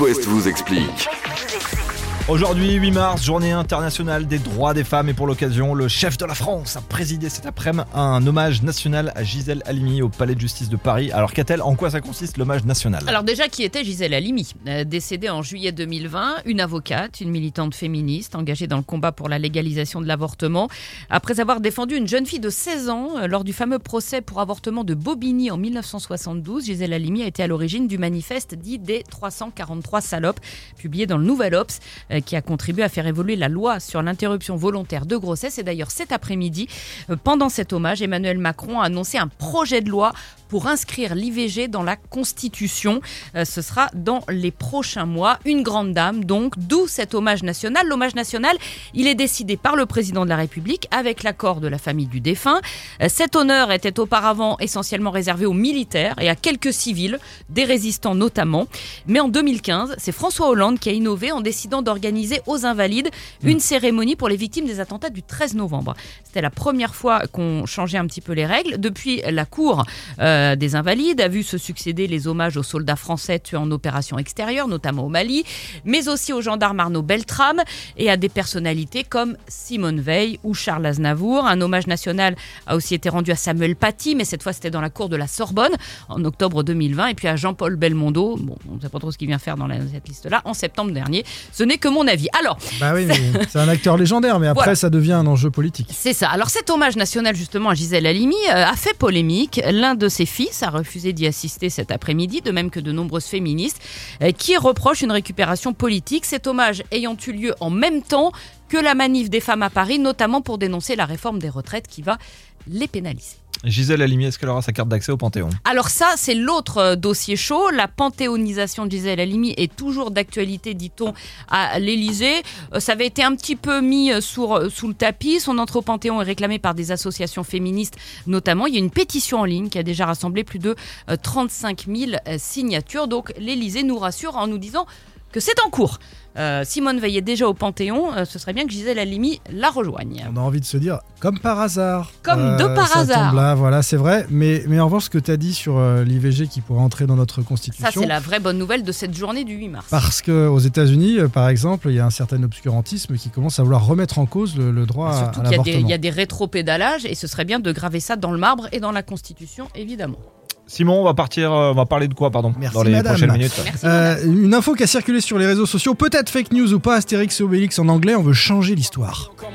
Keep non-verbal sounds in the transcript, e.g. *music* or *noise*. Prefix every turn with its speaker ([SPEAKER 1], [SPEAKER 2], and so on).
[SPEAKER 1] West vous explique.
[SPEAKER 2] Aujourd'hui, 8 mars, journée internationale des droits des femmes. Et pour l'occasion, le chef de la France a présidé cet après-midi un hommage national à Gisèle Halimi au Palais de justice de Paris. Alors qu'a-t-elle? En quoi ça consiste l'hommage national?
[SPEAKER 3] Alors déjà, qui était Gisèle Halimi? Euh, Décédée en juillet 2020, une avocate, une militante féministe engagée dans le combat pour la légalisation de l'avortement. Après avoir défendu une jeune fille de 16 ans euh, lors du fameux procès pour avortement de Bobigny en 1972, Gisèle Halimi a été à l'origine du manifeste dit des 343 salopes, publié dans le Nouvel Obs, euh, qui a contribué à faire évoluer la loi sur l'interruption volontaire de grossesse. Et d'ailleurs, cet après-midi, euh, pendant cet hommage, Emmanuel Macron a annoncé un projet de loi pour inscrire l'IVG dans la Constitution. Euh, ce sera dans les prochains mois. Une grande dame, donc, d'où cet hommage national. L'hommage national, il est décidé par le président de la République avec l'accord de la famille du défunt. Euh, Cet honneur était auparavant essentiellement réservé aux militaires et à quelques civils, des résistants notamment. Mais en 2015, c'est François Hollande qui a innové en décidant d'organiser aux Invalides une cérémonie pour les victimes des attentats du 13 novembre. C'était la première fois qu'on changeait un petit peu les règles. Depuis, la Cour euh, des Invalides a vu se succéder les hommages aux soldats français tués en opération extérieure, notamment au Mali, mais aussi aux gendarmes Arnaud Beltrame et à des personnalités comme Simone Veil ou Charles Aznavour. Un hommage national a aussi été rendu à Samuel Paty, mais cette fois c'était dans la cour de la Sorbonne en octobre 2020, et puis à Jean-Paul Belmondo, bon, on ne sait pas trop ce qu'il vient faire dans la- cette liste-là, en septembre dernier. Ce n'est que mon avis. Alors,
[SPEAKER 4] Bah oui, *laughs* c'est un acteur légendaire, mais après
[SPEAKER 3] Voilà.
[SPEAKER 4] ça devient un enjeu politique.
[SPEAKER 3] c'est ça. Alors cet hommage national justement à Gisèle Halimi euh, a fait polémique. L'un de ses fils a refusé d'y assister cet après-midi, de même que de nombreuses féministes, euh, qui reprochent une récupération politique. Cet hommage ayant eu lieu en même temps que la manif des femmes à Paris, notamment pour dénoncer la réforme des retraites qui va les pénaliser.
[SPEAKER 2] Gisèle Halimi, est-ce qu'elle aura sa carte d'accès au Panthéon?
[SPEAKER 3] Alors ça, c'est l'autre euh, dossier chaud. La panthéonisation de Gisèle Halimi est toujours d'actualité, dit-on, à l'Élysée. Euh, Ça avait été un petit peu mis euh, sous, le tapis. Son entrée au Panthéon est réclamée par des associations féministes notamment. Il y a une pétition en ligne qui a déjà rassemblé plus de euh, 35 000 euh, signatures. Donc l'Élysée nous rassure en nous disant que c'est en cours. Euh, Simone Veil est déjà au Panthéon. Euh, ce serait bien que Gisèle Halimi la rejoigne.
[SPEAKER 4] On a envie de se dire, comme par hasard. Euh,
[SPEAKER 3] Comme de par
[SPEAKER 4] ça
[SPEAKER 3] hasard.
[SPEAKER 4] tombe là, voilà, c'est vrai. Mais, mais en revanche, ce que tu as dit sur euh, l'IVG qui pourrait entrer dans notre
[SPEAKER 3] Ça,
[SPEAKER 4] constitution.
[SPEAKER 3] c'est la vraie bonne nouvelle de cette journée du 8 mars.
[SPEAKER 4] Parce qu'aux États-Unis, euh, par exemple, il y a un certain obscurantisme qui commence à vouloir remettre en cause le, le droit à,
[SPEAKER 3] Surtout
[SPEAKER 4] à
[SPEAKER 3] qu'il y, a des-
[SPEAKER 4] l'avortement.
[SPEAKER 3] il y a des rétropédalages et ce serait bien de graver ça dans le marbre et dans la Constitution, évidemment.
[SPEAKER 2] Simon, on va partir, euh, on va parler de quoi, pardon,
[SPEAKER 4] Merci,
[SPEAKER 2] dans les
[SPEAKER 4] madame.
[SPEAKER 2] prochaines minutes
[SPEAKER 3] Merci.
[SPEAKER 4] Euh, une info qui a circulé sur les réseaux sociaux, peut-être fake news ou pas, Astérix et Obélix en anglais, on veut changer l'histoire.